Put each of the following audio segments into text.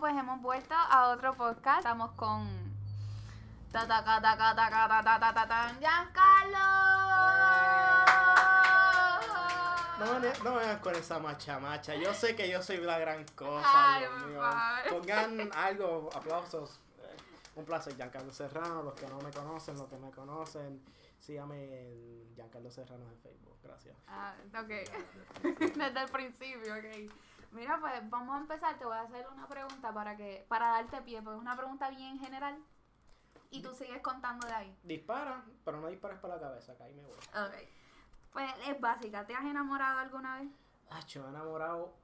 Pues hemos vuelto a otro podcast. Estamos con. ¡Giancarlo! No me, no vengas con esa macha macha. Yo sé que yo soy la gran cosa. Pongan algo, aplausos. Eh, un placer, Giancarlo Serrano. Los que no me conocen, los que me conocen, sígame en Giancarlo Serrano en Facebook. Gracias. Ah, ok. Desde el principio, ok. Mira, pues vamos a empezar. Te voy a hacer una pregunta para que para darte pie, porque es una pregunta bien general. Y tú sigues contando de ahí. Dispara, pero no dispares para la cabeza, que ahí me voy. Ok. Pues es básica. ¿Te has enamorado alguna vez? Me he enamorado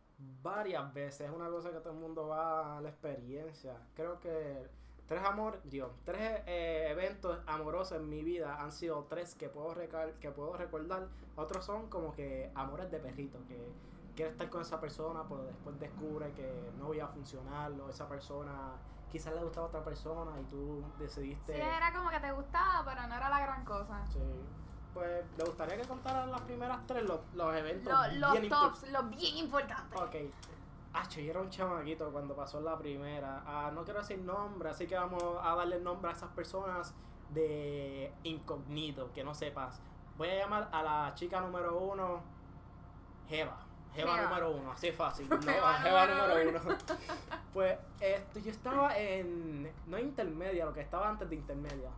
varias veces. Es una cosa que todo el mundo va a la experiencia. Creo que tres amor, Dios, tres eh, eventos amorosos en mi vida han sido tres que puedo recal que puedo recordar. Otros son como que amores de perrito, que quieres estar con esa persona, pero después descubre que no voy a funcionar, o esa persona quizás le gustaba a otra persona y tú decidiste. Sí, era como que te gustaba, pero no era la gran cosa. Sí. Pues, ¿le gustaría que contaran las primeras tres, los, los eventos? Lo- los bien impor- tops, los bien importantes. Ok. Acho, yo era un chamaquito cuando pasó la primera. Ah, no quiero decir nombre, así que vamos a darle nombre a esas personas de incógnito, que no sepas. Voy a llamar a la chica número uno, Jeva. Jeva número uno, así fácil. ¿no? Jeva A número uno. pues esto, yo estaba en. No intermedia, lo que estaba antes de intermedia.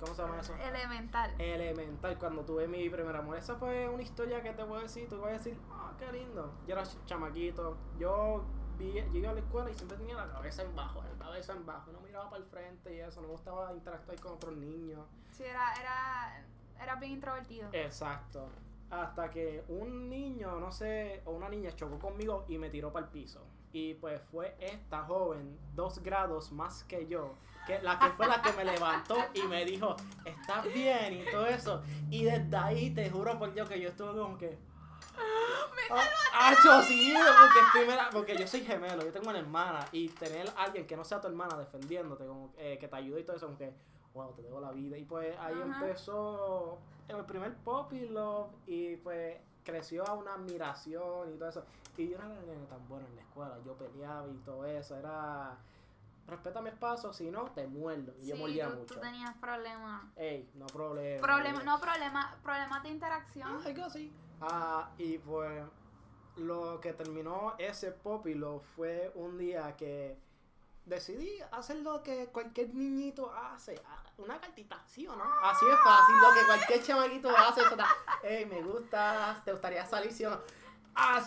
¿Cómo se llama eso? Elemental. elemental cuando tuve mi primer amor. Esa fue una historia que te puedo decir, tú vas a decir, ah, qué lindo. Yo era ch- chamaquito, yo iba a la escuela y siempre tenía la cabeza en bajo, la cabeza en bajo, no miraba para el frente y eso, no me gustaba interactuar con otros niños. Sí, era, era, era bien introvertido. Exacto. Hasta que un niño, no sé, o una niña chocó conmigo y me tiró para el piso. Y pues fue esta joven, dos grados más que yo, que la que fue la que me levantó y me dijo, estás bien y todo eso. Y desde ahí te juro por Dios que yo estuve como que. ¡Ah, ¡Acho, sí! Porque, porque yo soy gemelo, yo tengo una hermana y tener a alguien que no sea tu hermana defendiéndote, como eh, que te ayude y todo eso, como que, wow, te debo la vida. Y pues ahí Ajá. empezó el primer pop y love y pues creció a una admiración y todo eso. Y yo no era nene tan bueno en la escuela, yo peleaba y todo eso, era... Respeta mi espacio, si no, te muerdo. Y yo sí, mordía tú, mucho. tú tenías problemas. Ey, no problema. Problema, no problema, problemas de interacción. Ah, algo así. Ah, y pues lo que terminó ese pop y lo fue un día que decidí hacer lo que cualquier niñito hace. ah, Una cartita, ¿sí o no? Así es fácil, lo que cualquier chamaquito hace. Eso da, Ey, me gusta, ¿te gustaría salir, sí o no? ¡Ah!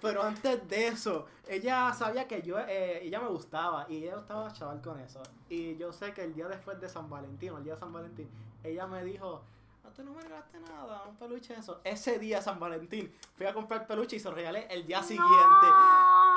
Pero antes de eso, ella sabía que yo, eh, ella me gustaba y ella estaba chaval con eso. Y yo sé que el día después de San Valentín, el día de San Valentín, ella me dijo, no, tú no me regalaste nada, un peluche de eso. Ese día San Valentín, fui a comprar peluche y se lo regalé el día siguiente.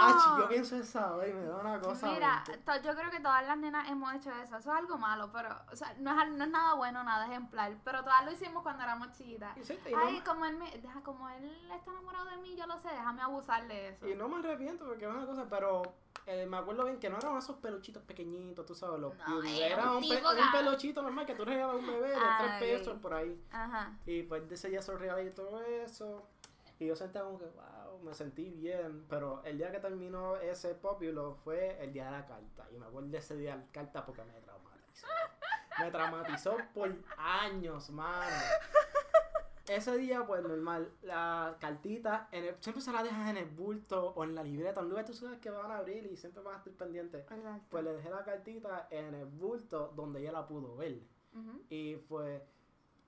Ah, yo pienso esa vez y me da una cosa. Mira, yo creo que todas las nenas hemos hecho eso. Eso es algo malo, pero, o sea, no es, no es nada bueno, nada ejemplar. Pero todas lo hicimos cuando éramos chiquitas. Y sí, y Ay, no- como él, me, deja, como él está enamorado de mí, yo lo sé, déjame abusar de eso. Y no me arrepiento porque es una cosa, pero eh, me acuerdo bien que no eran esos peluchitos pequeñitos, tú sabes, los No, era un pe- un peluchito normal que tú regalas a un bebé de Ay. 3 pesos por ahí. Ajá. Y pues se lo regalé y todo eso. Y yo sentía como que, wow, me sentí bien. Pero el día que terminó ese popular fue el día de la carta. Y me acuerdo de ese día de la carta porque me traumatizó. me traumatizó por años, mano. Ese día, pues normal, la cartita, en el- siempre se la dejas en el bulto o en la libreta, un lugar tú sabes que van a abrir y siempre van a estar pendientes. Exacto. Pues le dejé la cartita en el bulto donde ella la pudo ver. Y pues,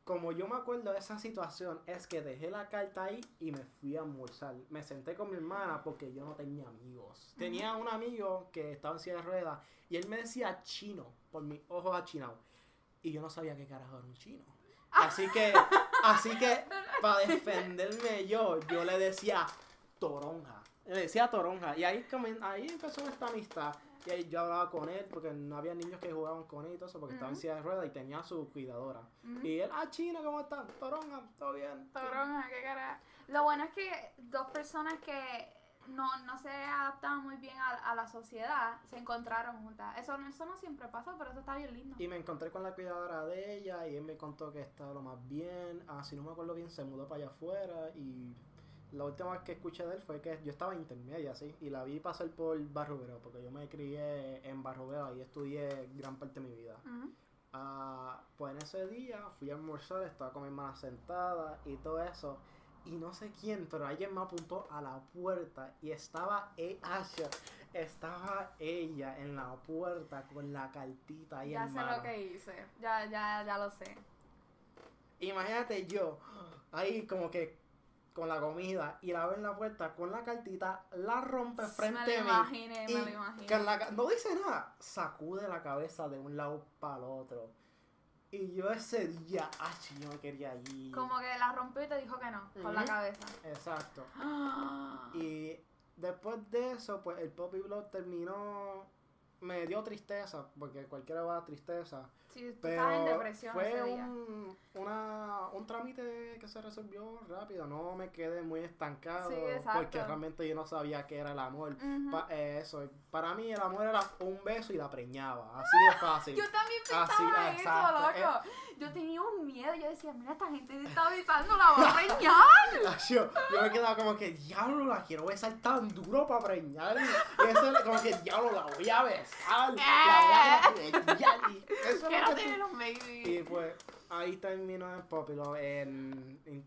como yo me acuerdo de esa situación, es que dejé la carta ahí y me fui a almorzar. Me senté con mi hermana porque yo no tenía amigos. Tenía un amigo que estaba en silla de ruedas y él me decía chino por mis ojos achinados. Y yo no sabía qué carajo era un chino. Así que, así que, para defenderme yo, yo le decía toronja. Le decía toronja. Y ahí, ahí empezó esta amistad. Y yo hablaba con él porque no había niños que jugaban con él y todo eso porque estaba en silla de ruedas y tenía su cuidadora. Y él, ah, chino, ¿cómo estás? Toronja, todo bien. Toronja, qué cara. Lo bueno es que dos personas que no, no se adaptaban muy bien a, a la sociedad se encontraron juntas. Eso, no- eso no siempre pasa, pero eso está bien lindo. Y me encontré con la cuidadora de ella y él me contó que estaba lo más bien. Ah, si no me acuerdo bien, se mudó para allá afuera y la última vez que escuché de él fue que yo estaba en intermedia, sí, y la vi pasar por Barrovero, porque yo me crié en Barrovero y estudié gran parte de mi vida. Ujú. Ah, pues en ese día fui a almorzar, estaba con mi hermana sentada y todo eso. Y no sé quién, pero alguien me apuntó a la puerta y estaba e Asher, estaba ella en la puerta con la cartita ahí Ya en sé mano. lo que hice. Ya, ya, ya lo sé. Imagínate yo ahí como que con la comida y la veo en la puerta con la cartita, la rompe frente me a lo mí. imaginé, y me lo imaginé. la no dice nada, sacude la cabeza de un lado para el otro. Y yo ese día, ah, yo quería ir. Como que la rompió y te dijo que no, con la cabeza. Exacto. Y después de eso, pues el Poppy Blog terminó. Me dio tristeza, porque cualquiera va a tristeza. Sí, tú Pero estabas en depresión fue ese día. un, una, un trámite que se resolvió rápido. No me quedé muy estancado. Sí, exacto. porque realmente yo no sabía qué era el amor. Pa- eh, eso, para mí el amor era un beso y la preñaba. Así de fácil. Yo también Así, pensaba eso, eh. Yo tenía un miedo. Yo decía, mira, esta gente te está besando, la va a preñar. yo, yo me quedaba como que, diablo, la quiero besar tan duro para preñar. Y eso era como que, diablo, la voy a besar. La voy a preñar. Y eso es lo que baby. Y pues ahí terminó el Popilo en, en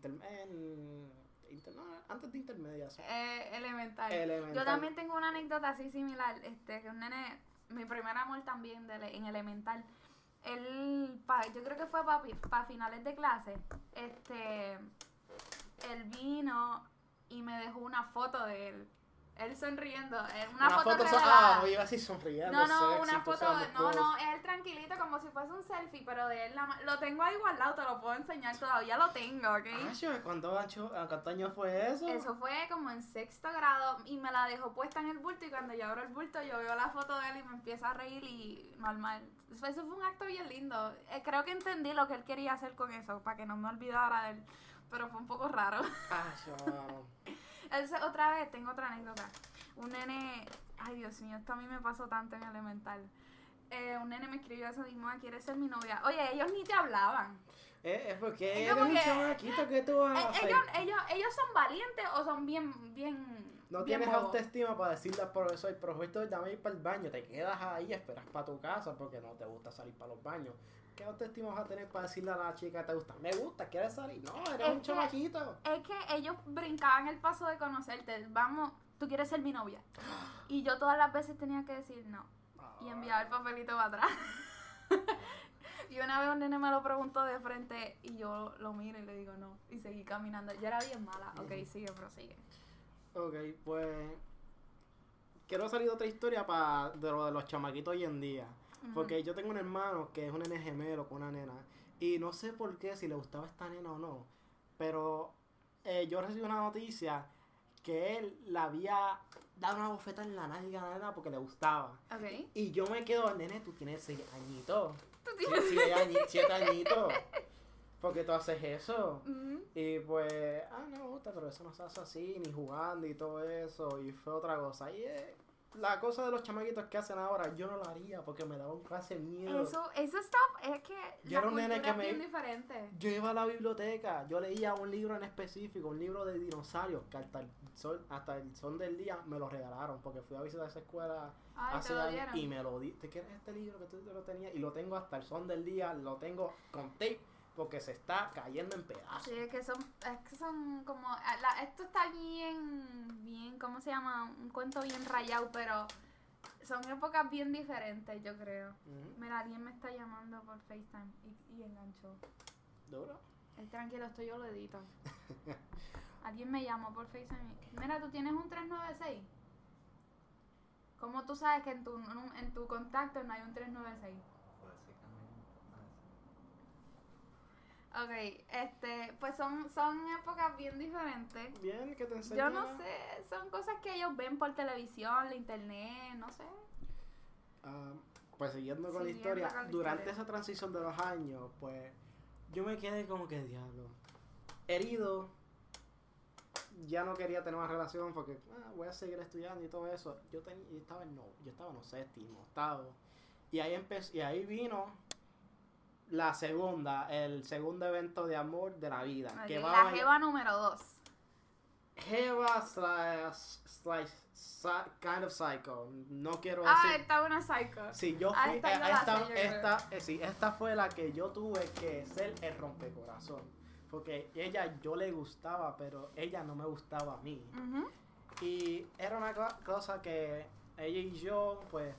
no, antes de intermedia. Eh, elemental. Elemental. Yo también tengo una anécdota así similar. Este, que un nene, mi primer amor también de, en elemental. Él, pa- yo creo que fue para finales de clase. Este, él vino y me dejó una foto de él. Él sonriendo. eh, Una, foto, so- revelada. ah, iba así sonriendo. No, no, sexy, una foto, no, no, él tranquilito como si fuese un selfie, pero de él, la lo tengo ahí guardado, te lo puedo enseñar, todavía lo tengo, ¿ok? Ah, yo, ¿cuánto ¿Cuántos años fue eso? Eso fue como en sexto grado y me la dejó puesta en el bulto y cuando yo abro el bulto yo veo la foto de él y me empiezo a reír y normal. Eso fue un acto bien lindo. Eh, creo que entendí lo que él quería hacer con eso, para que no me olvidara de él, pero fue un poco raro. Ah. Entonces, otra vez, tengo otra anécdota. Un nene, ay Dios mío, esto a mí me pasó tanto en elemental. Eh, un nene me escribió eso mismo, "Ah, ¿quieres ser mi novia? Oye, ellos ni te hablaban. Eh, es porque eres como un chamaquito que tú vas a Eh, ellos, ellos, ellos son valientes o son bien, bien... No bien tienes autoestima para decirle al profesor, profesor, dame ir para el baño. Te quedas ahí, esperas para tu casa porque no te gusta salir para los baños. ¿Qué autoestima vas a tener para decirle a la chica que te gusta? Me gusta, ¿quieres salir? No, eres Es un que- chamaquito. Es que ellos brincaban el paso de conocerte. Vamos, tú quieres ser mi novia. Y yo todas las veces tenía que decir no. Y enviaba el papelito para atrás. y una vez un nene me lo preguntó de frente y yo lo miro y le digo no. Y seguí caminando. Yo era bien mala. Ok, sigue, prosigue. Ok, pues. Quiero salir de otra historia para de lo de los chamaquitos hoy en día. Porque yo tengo un hermano que es un nene gemelo con una nena. Y no sé por qué, si le gustaba esta nena o no. Pero eh, yo recibí una noticia que él le había dado una bofeta en la nalga a la nena porque le gustaba. Ok. Y yo me quedo, nene, tú tienes seis añitos. Tú tienes- siete añitos. ¿Por qué tú haces eso? Y pues, ah, no me gusta, pero eso no se hace así, ni jugando y todo eso. Y fue otra cosa. Y eh, la cosa de los chamaquitos que hacen ahora, yo no lo haría porque me daba un clase miedo. Eso, eso está, es que Yo la era un nene que me- diferente. Yo iba a la biblioteca, yo leía un libro en específico, un libro de dinosaurios, que hasta el sol, hasta el son del día me lo regalaron, porque fui a visitar esa escuela Ay, hace años y me lo di. ¿Te quieres este libro que tú te lo tenías? Y lo tengo hasta el son del día, lo tengo con tape, porque se está cayendo en pedazos. Sí, es que son, es que son como, la- esto está bien, bien, ¿cómo se llama? Un cuento bien rayado, pero son épocas bien diferentes, yo creo. Mira, alguien me está llamando por FaceTime y, y enganchó. Duro. Eh, tranquilo, esto yo lo edito. alguien me llamó por FaceTime. y- Mira, tú tienes un 396. ¿Cómo tú sabes que en tu, en tu contacto no hay un 396? Ok, este, pues son, son épocas bien diferentes. Bien, que te enseño. Yo no sé, son cosas que ellos ven por televisión, la internet, no sé. Ah, pues siguiendo con la Siguiendo historia, con la durante historia. esa transición de los años, pues yo me quedé como que diablo. Herido. Ya no quería tener más relación porque ah, voy a seguir estudiando y todo eso. Yo, ten- yo estaba en no, yo estaba en séptimo, octavo. Y ahí empezó, y ahí vino la segunda, el segundo evento de amor de la vida. Que va la a- jeva número dos. Jeva slash, slash, psy- kind of psycho. No quiero Ah, decir. está una psycho. Sí, yo Ah, fui. esta eh, esta, esta, eh, sí, esta fue la que yo tuve que ser el rompecorazón. Porque ella yo le gustaba, pero ella no me gustaba a mí. Y era una co- cosa que ella y yo, pues,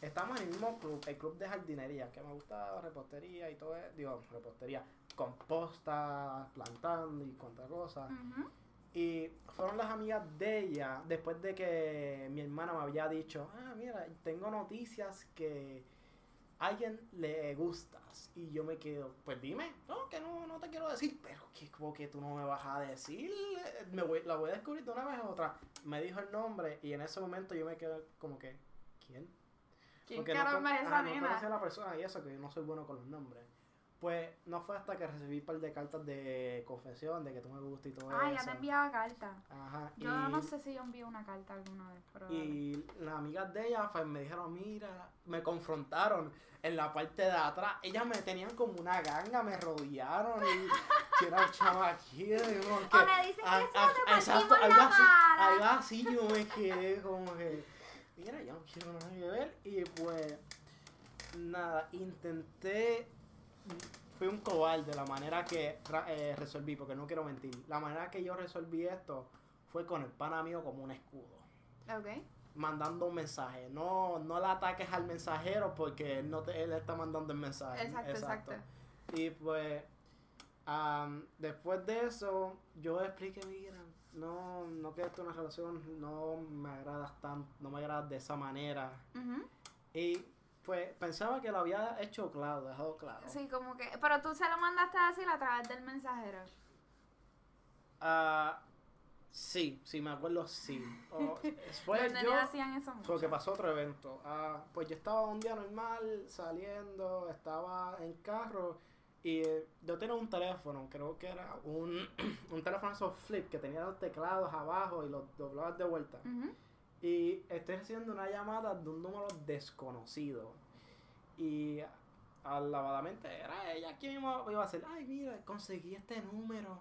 estamos en el mismo club, el club de jardinería, que me gustaba repostería y todo eso. Digo, repostería, composta, plantando y cuanta cosa. Ujú. Y fueron las amigas de ella, después de que mi hermana me había dicho, ah, mira, tengo noticias que a alguien le gustas. Y yo me quedo, pues dime, no, que no, no te quiero decir, pero que como que tú no me vas a decir, me voy, la voy a descubrir de una vez a otra. Me dijo el nombre y en ese momento yo me quedé como que, ¿quién? ¿Quién Porque no caramba con- es esa ajá, no conocía a nena? la persona y eso, que yo no soy bueno con los nombres. Pues no fue hasta que recibí un par de cartas de confesión, de que tú me gustas y todo Ah, eso. ya te enviaba carta. Ajá. Yo y, no sé si yo envié una carta alguna vez, pero... y las amigas de ella pues, me dijeron, mira, me confrontaron en la parte de atrás. Ellas me tenían como una ganga, me rodearon y que era un chamaquito. Y como que, O me dicen que ah, eso ah, te exacto, partimos algo la así, cara. algo así yo me quedé como que, mira, yo no quiero nada que ver. Y pues, nada, intenté, fui un cobarde la manera que eh, resolví, porque no quiero mentir. La manera que yo resolví esto fue con el pana mío como un escudo Ok. mandando un mensaje. No, no le ataques al mensajero porque él, no te, él está mandando el mensaje. Exacto, exacto. Y pues, am, después de eso, yo expliqué, mira, no, no quiero en una relación, no me agradas tan, no me agradas de esa manera. Y pues pensaba que lo había hecho claro, dejado claro. Sí, como que... Pero tú se lo mandaste a decir a través del mensajero. Ah, sí, sí, me acuerdo, sí. O- Los yo... hacían eso mucho. Porque pasó otro evento. Ah, pues yo estaba un día normal, saliendo, estaba en carro y eh, yo tenía un teléfono, creo que era un, un teléfono esos flip que tenía los teclados abajo y los doblabas de vuelta. Y estoy haciendo una llamada de un número desconocido. Y alabadamente era ella quien iba iba a hacer, ay mira, conseguí este número.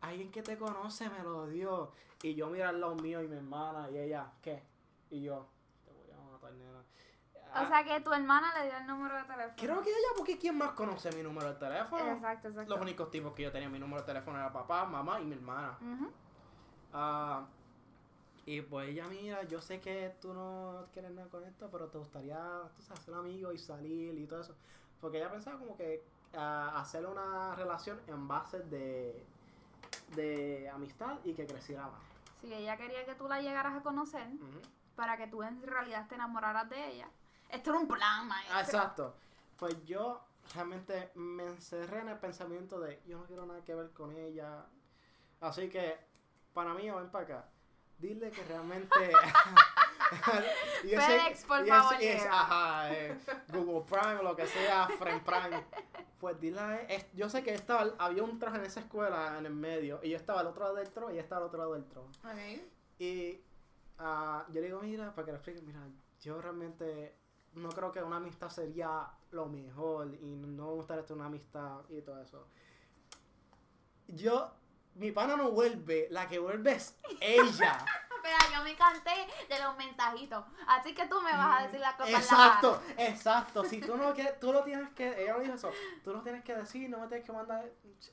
Alguien que te conoce me lo dio. Y yo mira al lado mío y mi hermana y ella, ¿qué? Y yo, te voy a matar, nena. Ah, O sea que tu hermana le dio el número de teléfono. creo que ella, porque ¿quién más conoce mi número de teléfono? Exacto, exacto. Los únicos tipos que yo tenía mi número de teléfono era papá, mamá y mi hermana. Ah, y pues ella, mira, yo sé que tú no quieres nada con esto, pero te gustaría, tú sabes, ser amigo y salir y todo eso. Porque ella pensaba como que ah, hacer una relación en base de, de amistad y que creciera más. Sí, ella quería que tú la llegaras a conocer para que tú en realidad te enamoraras de ella. Esto era un plan, maestro. Exacto. Pues yo realmente me encerré en el pensamiento de yo no quiero nada que ver con ella. Así que, para mí, ven para acá. Dile que realmente. FedEx, por favor, ese- ajá, eh, Google Prime o lo que sea, Friend Prime. Pues dile él- es- yo sé que estaba, había un traje en esa escuela en el medio y yo estaba al otro lado del tron y ella estaba al otro lado del tron. Ok. Y ah, yo le digo, mira, para que le explique, mira, yo realmente no creo que una amistad sería lo mejor y no me gustaría tener una amistad y todo eso. Yo, mi pana no vuelve, la que vuelve es ella. Espera, yo me cansé de los mensajitos. Así que tú me vas a decir las cosas en la Exacto, exacto. Si tú no quieres, tú lo tienes que, ella me dijo eso, tú lo tienes que decir, no me tienes que mandar,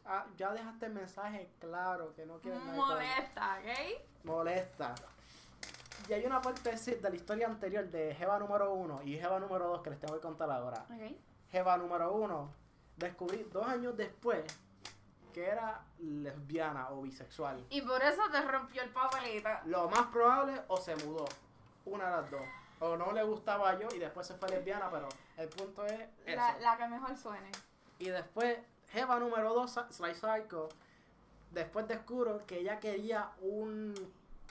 ah, ya dejaste el mensaje claro, que no quieres. Molesta, ¿ok? molesta. Y hay una parte de la historia anterior de Jeva número 1 y Jeva número 2 que les tengo que contar ahora. Ok. Jeva número 1, descubrí dos años después que era lesbiana o bisexual. Y por eso te rompió el papelito. Lo más probable o se mudó, una de las dos. O no le gustaba yo y después se fue lesbiana, pero el punto es eso. La, la que mejor suene. Y después, Jeva número 2, Sly Psycho, después descubro que ella quería un.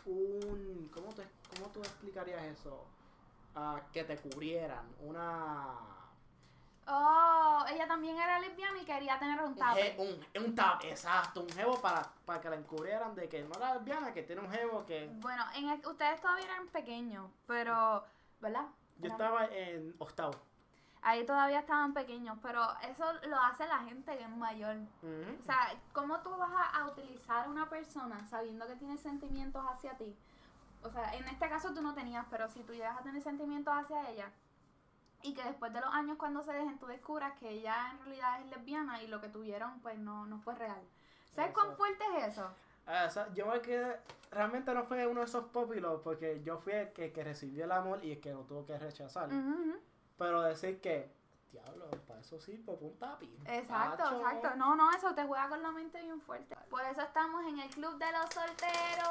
un ¿cómo, te, ¿Cómo tú explicarías eso? Ah, que te cubrieran. Una. Oh, ella también era lesbiana y quería tener un je- un, un tap, exacto, un jevo para, para que la encubrieran de que no era lesbiana, que tiene un jevo que. Bueno, en el- ustedes todavía eran pequeños, pero, ¿verdad? Yo estaba en octavo. Ahí todavía estaban pequeños, pero eso lo hace la gente que es mayor. O sea, ¿cómo tú vas a, a utilizar a una persona sabiendo que tiene sentimientos hacia ti? O sea, en este caso tú no tenías, pero si tú llegas a tener sentimientos hacia ella y que después de los años cuando se dejen tú descubras que ella en realidad es lesbiana y lo que tuvieron pues no, no fue real. ¿Sabes cuán fuerte es eso? Ah, o sea, yo me quedé. Realmente no fue uno de esos populos porque yo fui el que, que recibió el amor y el que lo tuvo que rechazar. Pero decir que, diablo, para eso sirve, un tapi. Exacto, exacto. No, no, eso te juega con la mente bien fuerte. Por eso estamos en el club de los solteros.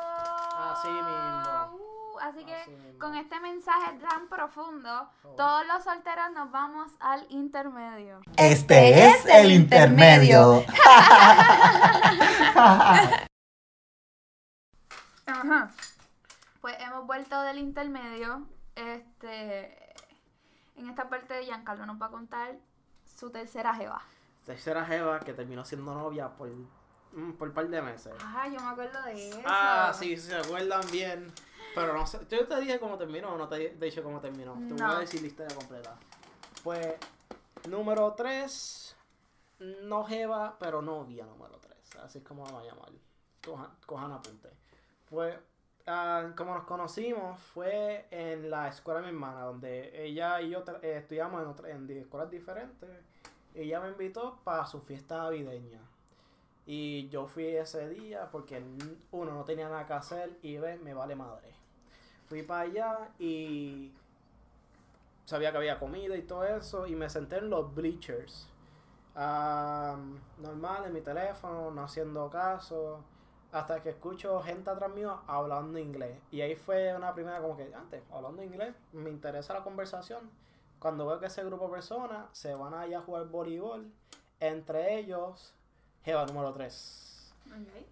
Así mismo. Uh, así que mismo. con este mensaje tan profundo, Oh. todos los solteros nos vamos al intermedio. Este es el intermedio. Ajá. Pues hemos vuelto del intermedio. Este, en esta parte Giancarlo nos va a contar su tercera jeva. Tercera Jeva que terminó siendo novia por, por un par de meses. Ah, yo me acuerdo de eso. Ah, sí, se acuerdan bien. Pero no sé, yo te dije cómo terminó o no te dicho cómo terminó. Te voy a decir la historia completa. Pues, número 3, no jeva, pero novia número 3. Así es como vamos a llamar. Cojan, cojan apunte. Pues, ah, como nos conocimos, fue en la escuela de mi hermana, donde ella y yo eh, estudiamos en, escuelas diferentes. Ella me invitó para su fiesta navideña. Y yo fui ese día porque uno no tenía nada que hacer y ve, me vale madre. Fui para allá y sabía que había comida y todo eso y me senté en los bleachers. Ah, normal en mi teléfono, no haciendo caso. Hasta que escucho gente atrás mío hablando inglés. Y ahí fue una primera como que, antes, hablando inglés, me interesa la conversación. Cuando veo que ese grupo de personas se van allá a jugar voleibol, entre ellos, Jeva número 3. Ok.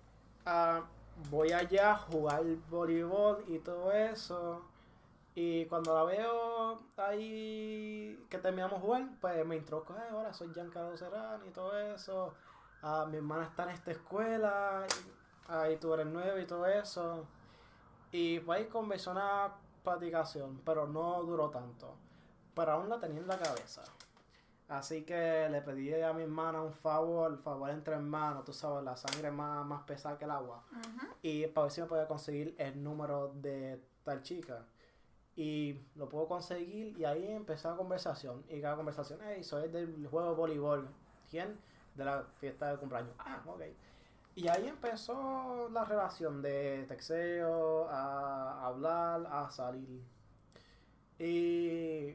Ah, voy allá a jugar voleibol y todo eso. Y cuando la veo ahí que terminamos jugar, pues me introduzco, "Ay, hola, soy Giancarlo Serrano y todo eso. Ah, mi hermana está en esta escuela, y- ahí tú eres nuevo y todo eso. Y pues ahí conversó una platicación, pero no duró tanto. Pero aún la tenía en la cabeza. Así que le pedí a mi hermana un favor, favor entre hermanos, tú sabes, la sangre más, más pesada que el agua. Y para ver si me podía conseguir el número de tal chica. Y lo puedo conseguir y ahí empezó la conversación. Y cada conversación, hey, soy del juego de voleibol. ¿Quién? De la fiesta de cumpleaños. Ah, ok. Y ahí empezó la relación de texteo, a hablar, a salir. Y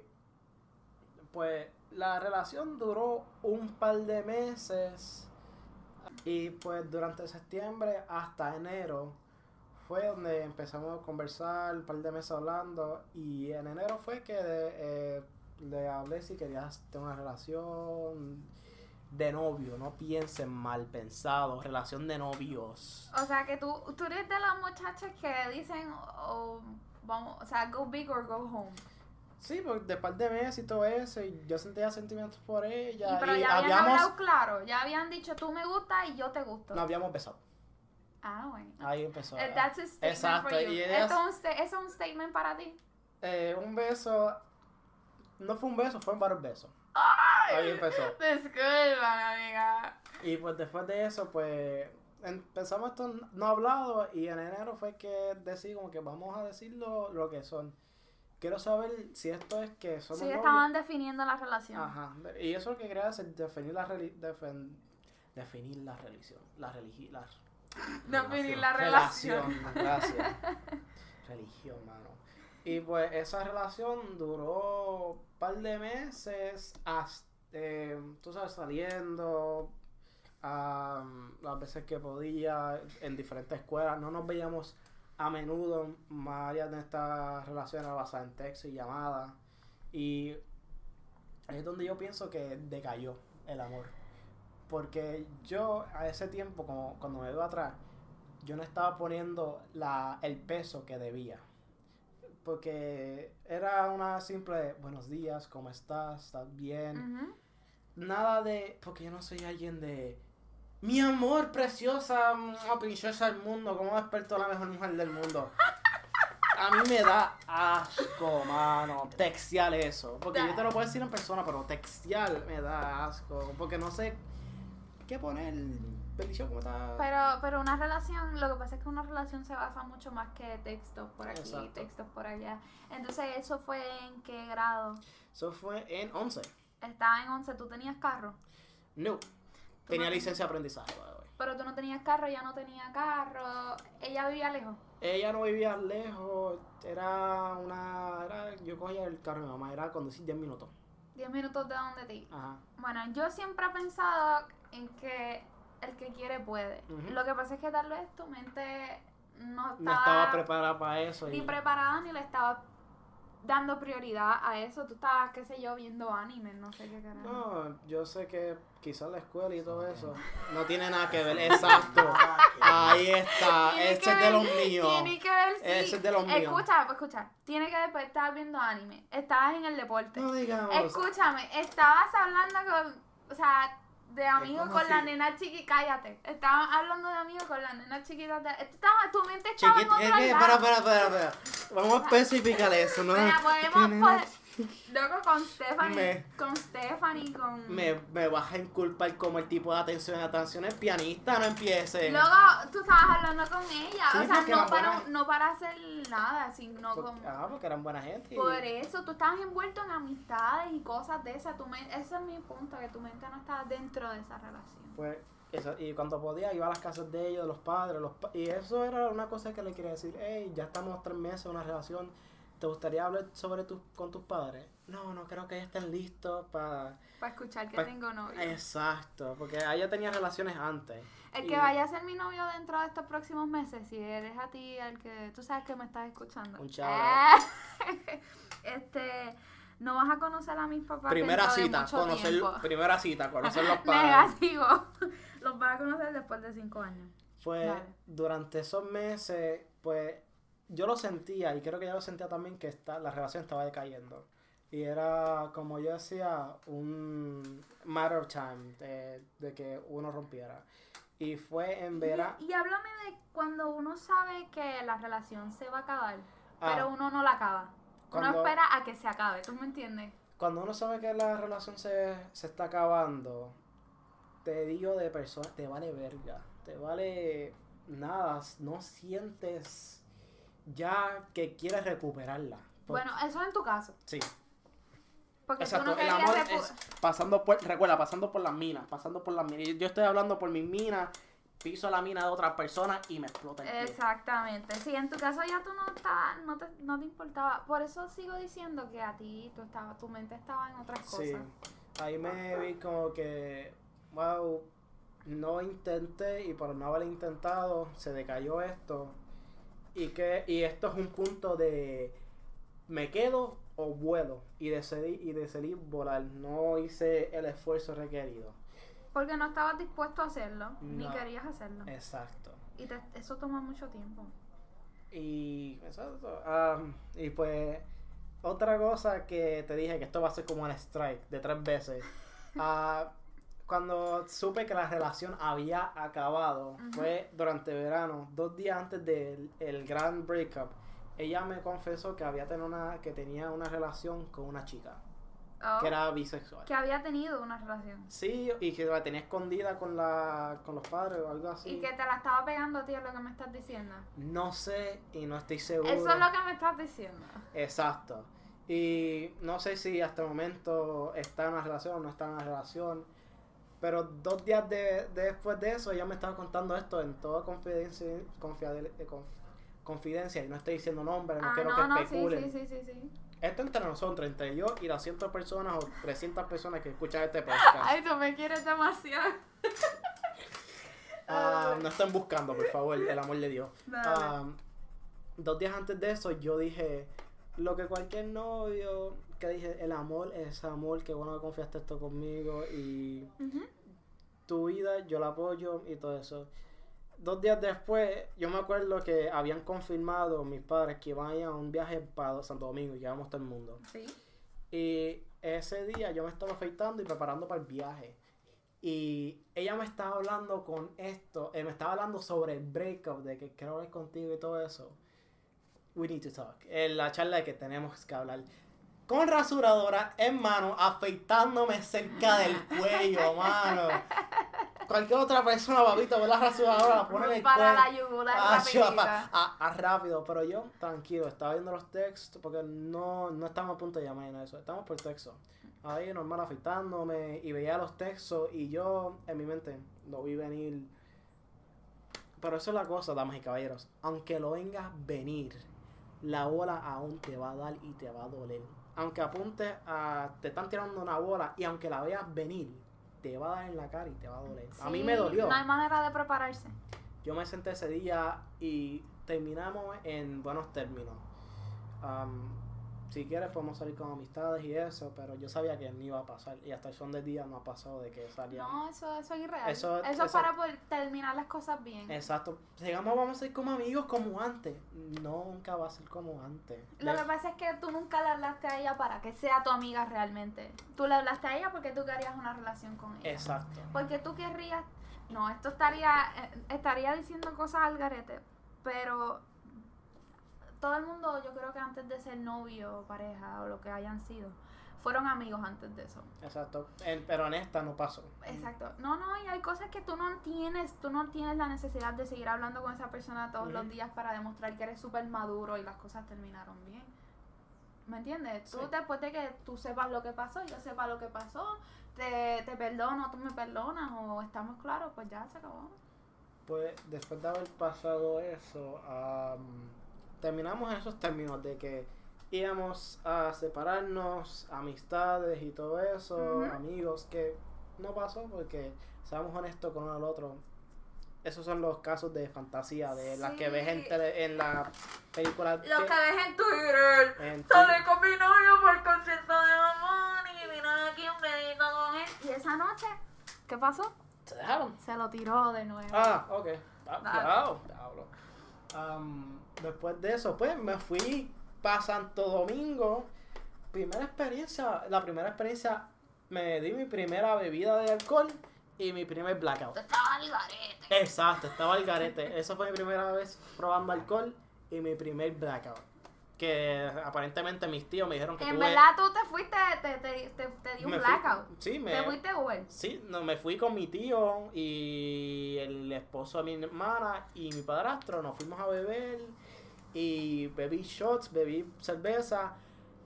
pues la relación duró un par de meses. Y pues durante septiembre hasta enero fue donde empezamos a conversar, un par de meses hablando. Y en enero fue que eh, le hablé si querías tener una relación de novio. No piensen mal pensado, relación de novios. O sea, que tú, tú eres de las muchachas que dicen, oh, vamos, o sea, go big or go home. Sí, porque de par de meses y todo eso, y yo sentía sentimientos por ella. Y, pero y ya habían habíamos, hablado claro, ya habían dicho, tú me gustas y yo te gusto. no habíamos besado. Ah, bueno. Ahí empezó. Eh, That's a statement Exacto, for you. y ellas- ¿Esto es un, sta- ¿Eso es un statement para ti? Eh, un beso. No fue un beso, fueron varios besos. ¡Ay! Ahí empezó. Amiga. Y pues después de eso, pues empezamos esto no hablado y en enero fue que decidí como que vamos a decirlo lo que son. Quiero saber si esto es que somos Sí, novios. estaban definiendo la relación. Ajá. Y eso es lo que quería hacer, definir la defen- definir la religión. La religión. La Definir la relación. Gracias. religión, mano. Y pues esa relación duró un par de meses, hasta, eh, tú sabes, saliendo, am, las veces que podía, en diferentes escuelas. No nos veíamos a menudo, varias de estas relaciones basadas en texto y llamadas. Y es donde yo pienso que decayó el amor. Porque yo a ese tiempo, como cuando me veo atrás, yo no estaba poniendo la, el peso que debía. Porque era una simple buenos días, ¿cómo estás? ¿Estás bien? Nada de. Porque yo no soy alguien de. Mi amor, preciosa, princesa del mundo, ¿cómo despertó la mejor mujer del mundo? a mí me da asco, mano, textear eso. Porque yo te lo puedo decir en persona, pero textear me da asco. Porque no sé qué poner. Bendición, ¿cómo está? Pero, pero una relación, lo que pasa es que una relación se basa mucho más que textos por aquí, Exacto. textos por allá. Entonces, ¿eso fue en qué grado? Eso fue en 11. Estaba en 11, ¿tú tenías carro? No. Tenía no- licencia de aprendizaje, by the way. Pero tú no tenías carro, ella no tenía carro. Ella vivía lejos. Ella no vivía lejos, era una. Era, yo cogía el carro de mi mamá, era conducir 10 minutos. 10 minutos de donde te Ajá. Bueno, yo siempre he pensado en que el que quiere puede. Lo que pasa es que tal vez tu mente no estaba, No estaba preparada para eso. ni y- preparada ni le estaba dando prioridad a eso. Tú estabas, qué sé yo, viendo anime, no sé qué carajo. No, yo sé que quizás la escuela y todo eso no tiene nada que ver. Exacto. Ahí está. Tiene Ese es de los míos. Tiene que ver. Ese es de los míos. Escucha, pues escucha. Tiene que ver, pues estabas viendo anime. Estabas en el deporte. No digamos. Escúchame, estabas hablando con, o sea, de amigos ¿Cómo con la nena chiqui, cállate. Estabas hablando de amigos con la nena chiquita. de- estaba, tu mente estaba Chiquito, en otro lado. espera, espera, espera. Vamos a especificar eso, ¿no? Mira, podemos, loco, con Stephanie, Me- con Stephanie, con... me, me vas a inculpar como el tipo de atención. Atención es pianista, no empiece. Luego, tú estabas hablando con ella, Sí, o sea, porque no para, no para hacer nada, sino Por- con... ah, porque eran buena gente. y- Por eso, tú estabas envuelto en amistades y cosas de esas. Tu men- ese es mi punto, que tu mente no estaba dentro de esa relación. Pues, eso, y cuando podía iba a las casas de ellos, de los padres, los pa- y eso era una cosa que le quería decir, hey, ya estamos tres meses en una relación, ¿te gustaría hablar sobre tus con tus padres? No, no creo que ya estén listos para... Para escuchar que Pa- tengo novio. Exacto, porque ella tenía relaciones antes. El y- que vaya a ser mi novio dentro de estos próximos meses, si eres a ti el que tú sabes que me estás escuchando. Un shout Eh, este, no vas a conocer a mis papás. Primera de cita, mucho conocer, tiempo. primera cita, conocer los padres. Negativo. Los vas a conocer después de cinco años. Pues Dale. durante esos meses, pues yo lo sentía y creo que ella lo sentía también que esta, la relación estaba decayendo. Y era, como yo decía, un matter of time de, de que uno rompiera. Y fue en verano. Y, y háblame de cuando uno sabe que la relación se va a acabar, Ah. pero uno no la acaba. Uno Cuando- espera a que se acabe, ¿tú me entiendes? Cuando uno sabe que la relación se, se está acabando, te digo de persona, te vale verga. Te vale nada. No sientes ya que quieres recuperarla. Bueno, eso en tu caso. sí. Porque Exacto, tú no el querías amor es pasando por, recuerda, pasando por las minas, pasando por las minas. Yo estoy hablando por mis minas, piso la mina de otras personas y me explota el pie. Exactamente. Si en tu caso ya tú no estabas, no te, no te importaba. Por eso sigo diciendo que a ti tú estaba, tu mente estaba en otras Sí. cosas. Ahí me vi como que, wow, no intenté y por no haber intentado se decayó esto. Y que y esto es un punto de me quedo o vuelo y decidí y decidí volar. No hice el esfuerzo requerido. Porque no estabas dispuesto a hacerlo, ni querías hacerlo. Exacto. Y te- eso toma mucho tiempo. Y exacto. am, y pues otra cosa que te dije que esto va a ser como un strike de tres veces. Ah, cuando supe que la relación había acabado fue durante verano, dos días antes del el gran breakup. Ella me confesó que había tenido una que tenía una relación con una chica Oh, que era bisexual. que había tenido una relación. Sí, y que la tenía escondida con la con los padres o algo así. Y que te la estaba pegando a ti, es lo que me estás diciendo. No sé y no estoy seguro. Eso es lo que me estás diciendo. Exacto. Y no sé si hasta el momento está en una relación o no está en una relación. Pero dos días de, de- después de eso, ella me estaba contando esto en toda confidencia, eh, conf- confidencia. Y no estoy diciendo nombres, no ah, quiero no, que no, especulen. sí, sí, sí. Esto entre nosotros, entre yo y las 100 personas o 300 personas que escuchan este podcast. Ay, tú me quieres demasiado. Ah, no estén buscando, por favor, el amor de Dios. Ah, dos días antes de eso, yo dije lo que cualquier novio, que dije, el amor es amor, que bueno que confiaste esto conmigo y Ujú. tu vida, yo la apoyo y todo eso. Dos días después, yo me acuerdo que habían confirmado mis padres que iban a ir a un viaje para Santo Domingo y llevamos todo el mundo. Sí. Y ese día yo me estaba afeitando y preparando para el viaje. Y ella me estaba hablando con esto, eh, me estaba hablando sobre el breakup, de que quiero hablar contigo y todo eso. we need to talk. En la charla de que tenemos que hablar. Con rasuradora en mano, afeitándome cerca del cuello, mano. Cualquier otra persona, papito, ve la rasuradora, la pone en el Para la yugular Ah, rapidito. pa- ah, ah, rápido, pero yo tranquilo, estaba viendo los textos porque no, no estamos a punto de llamar de eso, estamos por texto. Ahí normal afeitándome y veía los textos y yo en mi mente lo vi venir. Pero eso es la cosa, damas y caballeros. Aunque lo vengas venir, la bola aún te va a dar y te va a doler. Aunque apuntes a. te están tirando una bola y aunque la veas venir, te va a dar en la cara y te va a doler. a mí Sí, me dolió. No hay manera de prepararse. Yo me senté ese día y terminamos en buenos términos. Am, si quieres podemos salir con amistades y eso, pero yo sabía que no iba a pasar y hasta el son del día no ha pasado de que salíamos. No, eso, eso es irreal. Eso- Eso, es para poder terminar las cosas bien. Exacto. Digamos vamos a ser como amigos como antes. No, nunca va a ser como antes. Lo que pasa es que tú nunca le hablaste a ella para que sea tu amiga realmente. Tú le hablaste a ella porque tú querías una relación con ella. Exacto. Porque tú querrías. No, esto estaría. eh, estaría diciendo cosas al garete. Pero. Todo el mundo, yo creo que antes de ser novio o pareja o lo que hayan sido, fueron amigos antes de eso. Exacto. Pero en esta no pasó. Exacto. No, no, y hay cosas que tú no tienes, tú no tienes la necesidad de seguir hablando con esa persona todos los días para demostrar que eres súper maduro y las cosas terminaron bien. ¿Me entiendes? Tú Sí. después de que tú sepas lo que pasó, yo sepa lo que pasó, te, te perdono, tú me perdonas o estamos claros, pues ya se acabó. Pues después de haber pasado eso, am, terminamos en esos términos de que íbamos a separarnos, amistades y todo eso, amigos, que no pasó porque, seamos honestos con uno al otro, esos son los casos de fantasía, de las que ves en, tele- en la película. Lo que ves en Twitter. en Salí con mi novio por el concierto de mamá y vino aquí un pedito con él. Y esa noche, ¿qué pasó? ¿Se dejaron? Se lo tiró de nuevo. Ah, ok. Ah, Dale. Diablo, Am, después de eso, pues me fui para Santo Domingo. Primera experiencia, la primera experiencia, me di mi primera bebida de alcohol y mi primer blackout. Tú estabas al garete. Exacto, estaba al garete. Esa fue mi primera vez probando alcohol y mi primer blackout. Que aparentemente mis tíos me dijeron que En tuve... verdad tú te fuiste, te, te, te, te dio un me fui- blackout. sí, me... Te fuiste Uber. Sí, no, me fui con mi tío y el esposo de mi hermana y mi padrastro. Nos fuimos a beber y bebí shots, bebí cerveza.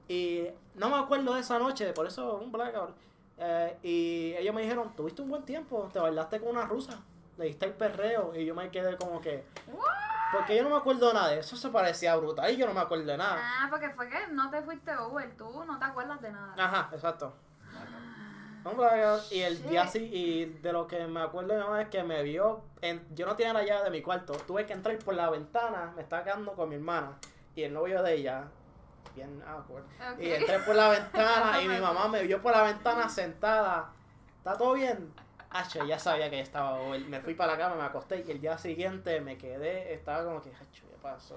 Y no me acuerdo de esa noche, por eso un blackout. Eh, y ellos me dijeron, tuviste un buen tiempo, te bailaste con una rusa, le diste el perreo. Y yo me quedé como que... Porque yo no me acuerdo nada de eso, se parecía brutal y yo no me acuerdo de nada. Ah, porque fue que no te fuiste Uber, tú no te acuerdas de nada. Ajá, exacto. Y el día sí, y de lo que me acuerdo mi mamá es que me vio, en, yo no tenía la llave de mi cuarto, tuve que entrar por la ventana, me estaba quedando con mi hermana y el novio de ella, bien awkward, Ok. y entré por la ventana y mi mamá me vio por la ventana sentada, ¿está todo bien? Hacho, ya sabía que estaba, me fui para la cama, me acosté y el día siguiente me quedé, estaba como que, hacho, ya pasó.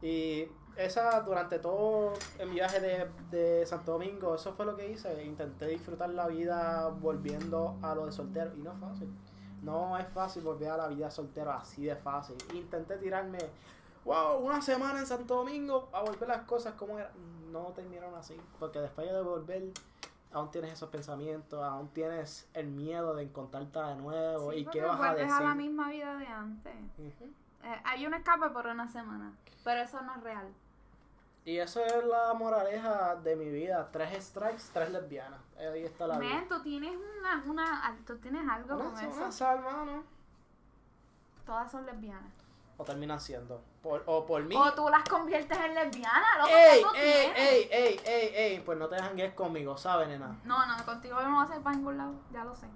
Y esa, durante todo el viaje de, de Santo Domingo, eso fue lo que hice. Intenté disfrutar la vida volviendo a lo de soltero. Y no es fácil. No es fácil volver a la vida soltero así de fácil. Intenté tirarme, wow, una semana en Santo Domingo a volver las cosas como eran. No terminaron así. Porque después de volver, aún tienes esos pensamientos, aún tienes el miedo de encontrarte de nuevo. Sí, ¿Y qué vas a decir? a la misma vida de antes. Ujú. Eh, hay un escape por una semana, pero eso no es real. Y eso es la moraleja de mi vida. Tres strikes, tres lesbianas. Ahí está la vida. Men, tú tienes una, una, tú tienes algo Una, con una eso. sal, mano. Todas son lesbianas. O terminan siendo. Por, o por mí. O tú las conviertes en lesbianas, loco, ¡Ey, ¿qué tú ey, ey, ey, ey, ey! Pues no te jangues conmigo, ¿sabes, nena? No, no, contigo yo no voy a hacer para ningún lado, ya lo sé.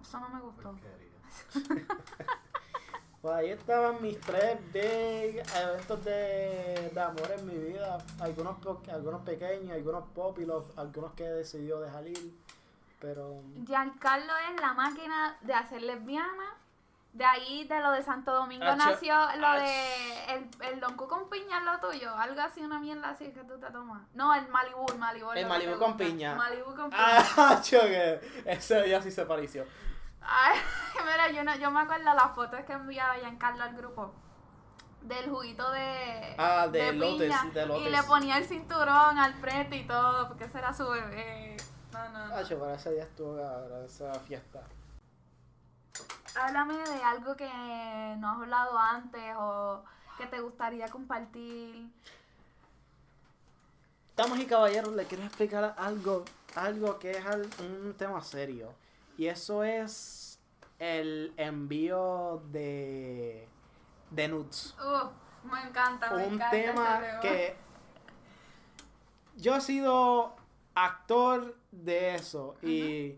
Eso no me gustó. Pues ahí estaban mis tres big eventos de, de amor en mi vida. Algunos, algunos pequeños, algunos pop y los, algunos que decidió dejar ir. Pero. Giancarlo es la máquina de hacer lesbiana. De ahí, de lo de Santo Domingo, nació lo ach. de el, el Don Q con piña, es lo tuyo. Algo así, una mierda así que tú te tomas. No, el Malibu, el Malibu. El que Malibu con piña. Malibu con piña. ¡Ah, choque! Ese día sí se pareció. Ay, mira, yo, no, yo me acuerdo las fotos que enviaba Giancarlo al grupo. del juguito de, Ah, de lotes, piña, de lotes. y le ponía el cinturón al frente y todo, porque ese era su bebé. No, no. no. Hacho, para ese día estuvo cabrón, esa fiesta. Háblame de algo que no has hablado antes o que te gustaría compartir. Damas y caballeros, le quiero explicar algo, algo que es un tema serio. Y eso es el envío de, de nudes. Uh, me encanta, me un encanta tema que yo he sido actor de eso y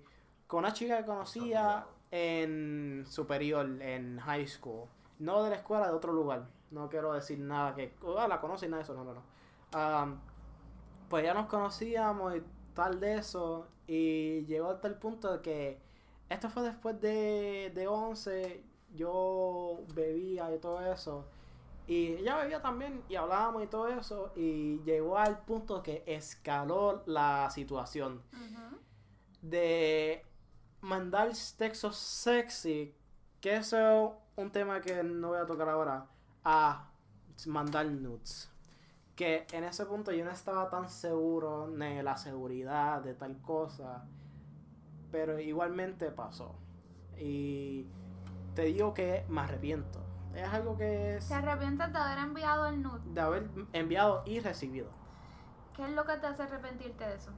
con una chica que conocía en superior, en high school, no de la escuela, de otro lugar. No quiero decir nada que "Oh, la conocí, nada de eso, no, no, no. Am, pues ya nos conocíamos y tal de eso y llegó hasta el punto de que esto fue después de, de 11, yo bebía y todo eso. Y ella bebía también y hablábamos y todo eso. Y llegó al punto que escaló la situación. De mandar textos sexy, que eso es un tema que no voy a tocar ahora, a mandar nudes. Que en ese punto yo no estaba tan seguro de la seguridad de tal cosa. Pero igualmente pasó. Y te digo que me arrepiento. Es algo que es ¿Te arrepientes de haber enviado el nude? de haber enviado y recibido. ¿Qué es lo que te hace arrepentirte de eso?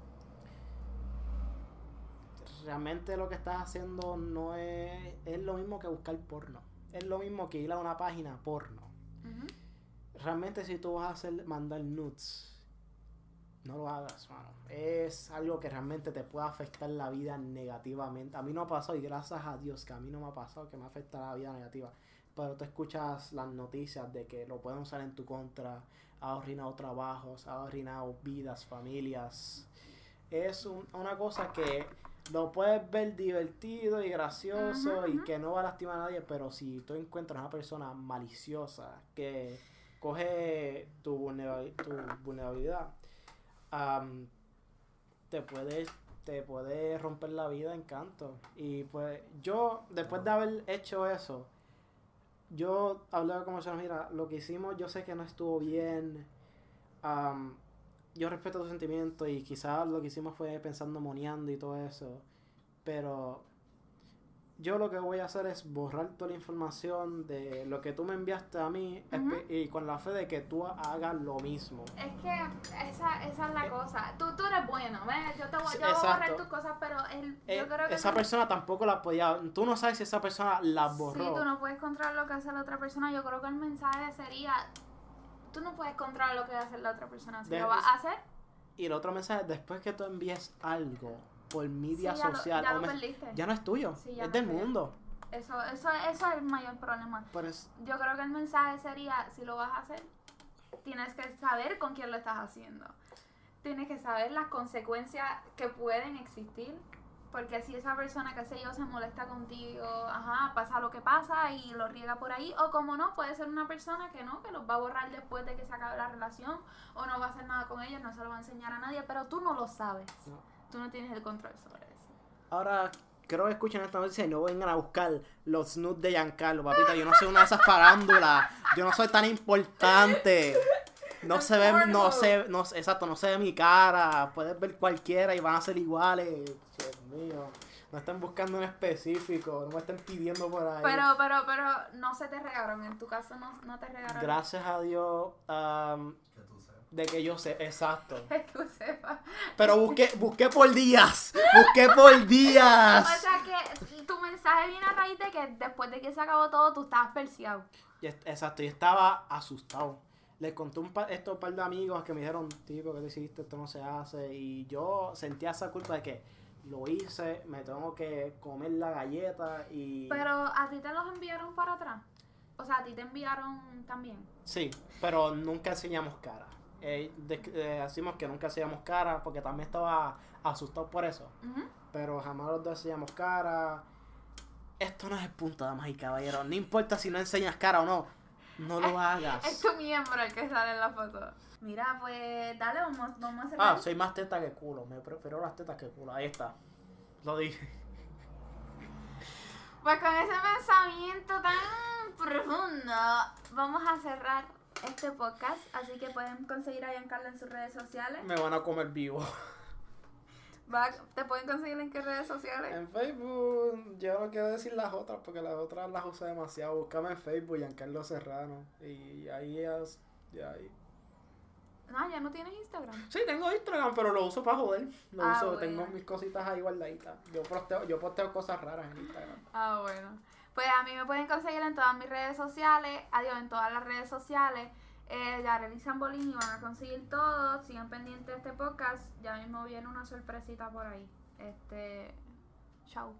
Realmente lo que estás haciendo no es, es lo mismo que buscar porno. Es lo mismo que ir a una página porno. Realmente si tú vas a hacer mandar nudes, no lo hagas, mano. Es algo que realmente te puede afectar la vida negativamente. A mí no ha pasado y gracias a Dios que a mí no me ha pasado que me afecta la vida negativa. Pero tú escuchas las noticias de que lo pueden usar en tu contra, ha arruinado trabajos, ha arruinado vidas, familias. Es un- una cosa que lo puedes ver divertido y gracioso y que no va a lastimar a nadie, pero si tú encuentras una persona maliciosa que coge tu, vulnerabil- tu vulnerabilidad, am, te puede te puede romper la vida en canto. Y pues yo, después de haber hecho eso, yo hablé con personas, mira, lo que hicimos yo sé que no estuvo bien. am, yo respeto tus sentimientos y quizás lo que hicimos fue pensando moneando y todo eso. Pero yo lo que voy a hacer es borrar toda la información de lo que tú me enviaste a mí y con la fe de que tú hagas lo mismo. Es que esa, esa es la cosa. Tú, tú eres bueno, ¿ves? Yo te voy, yo a borrar tus cosas, pero el, Eh, yo creo que esa tú- persona tampoco la podía. Tú no sabes si esa persona la borró. Sí, tú no puedes controlar lo que hace la otra persona. Yo creo que el mensaje sería, tú no puedes controlar lo que hace la otra persona. Si De- lo vas a hacer, Y el otro mensaje, después que tú envíes algo por media sí, ya, lo, social, ya o lo mes- perdiste. ya no es tuyo, Sí, es no del mundo. Eso, eso, eso es el mayor problema. Es- Yo creo que el mensaje sería, si lo vas a hacer, tienes que saber con quién lo estás haciendo. Tienes que saber las consecuencias que pueden existir. Porque si esa persona, qué sé yo, se molesta contigo, ajá, pasa lo que pasa y lo riega por ahí. O como no, puede ser una persona que no, que los va a borrar después de que se acabe la relación. O no va a hacer nada con ellos, no se lo va a enseñar a nadie. Pero tú no lo sabes. No. Tú no tienes el control sobre eso. Ahora, creo que escuchen esta noticia y no vengan a buscar los nudes de Giancarlo, papita. Yo no soy una de esas farándulas. Yo no soy tan importante. No se ve, no se, no, exacto, no se ve mi cara. Puedes ver cualquiera y van a ser iguales. Mío. No estén buscando en específico, no me estén pidiendo por ahí. Pero, pero, pero no se te regaron. En tu caso no, no te regaron. Gracias a Dios Que tú sepas. de que yo sé, exacto. Que tú sepas. Pero busqué, busqué por días. Busqué por días. O sea que tu mensaje viene a raíz de que después de que se acabó todo, tú estabas perseado. Exacto, y estaba asustado. Le conté un par, esto a un par de amigos que me dijeron, tipo, ¿qué te hiciste? Esto no se hace. Y yo sentía esa culpa de que lo hice, me tengo que comer la galleta y... Pero a ti te los enviaron para atrás. O sea, a ti te enviaron también. Sí, pero nunca enseñamos cara. Eh, de- eh, decimos que nunca enseñamos cara porque también estaba asustado por eso. Pero jamás los dos enseñamos cara. Esto no es el punto, damas y caballeros. No importa si no enseñas cara o no. No lo hagas. Es tu miembro el que sale en la foto. Mira, pues dale, vamos, vamos a hacer. Ah, soy más teta que culo. Me prefiero las tetas que culo. Ahí está. Lo dije. Pues con ese pensamiento tan profundo, vamos a cerrar este podcast, así que pueden conseguir a Giancarlo en sus redes sociales. Me van a comer vivo. ¿Te pueden conseguir en qué redes sociales? En Facebook, yo no quiero decir las otras porque las otras las uso demasiado. Búscame en Facebook, Giancarlo Serrano. Y ahí es. Y ahí. No, ya no tienes Instagram. Sí, tengo Instagram, pero lo uso para joder. Lo Ah, uso, bueno. tengo mis cositas ahí guardaditas. Yo posteo, yo posteo cosas raras en Instagram. Ah, bueno. Pues a mí me pueden conseguir en todas mis redes sociales, adiós, en todas las redes sociales. Eh, Yareli Zambolini van a conseguir todo. Sigan pendientes de este podcast. Ya mismo viene una sorpresita por ahí. Este. Chao.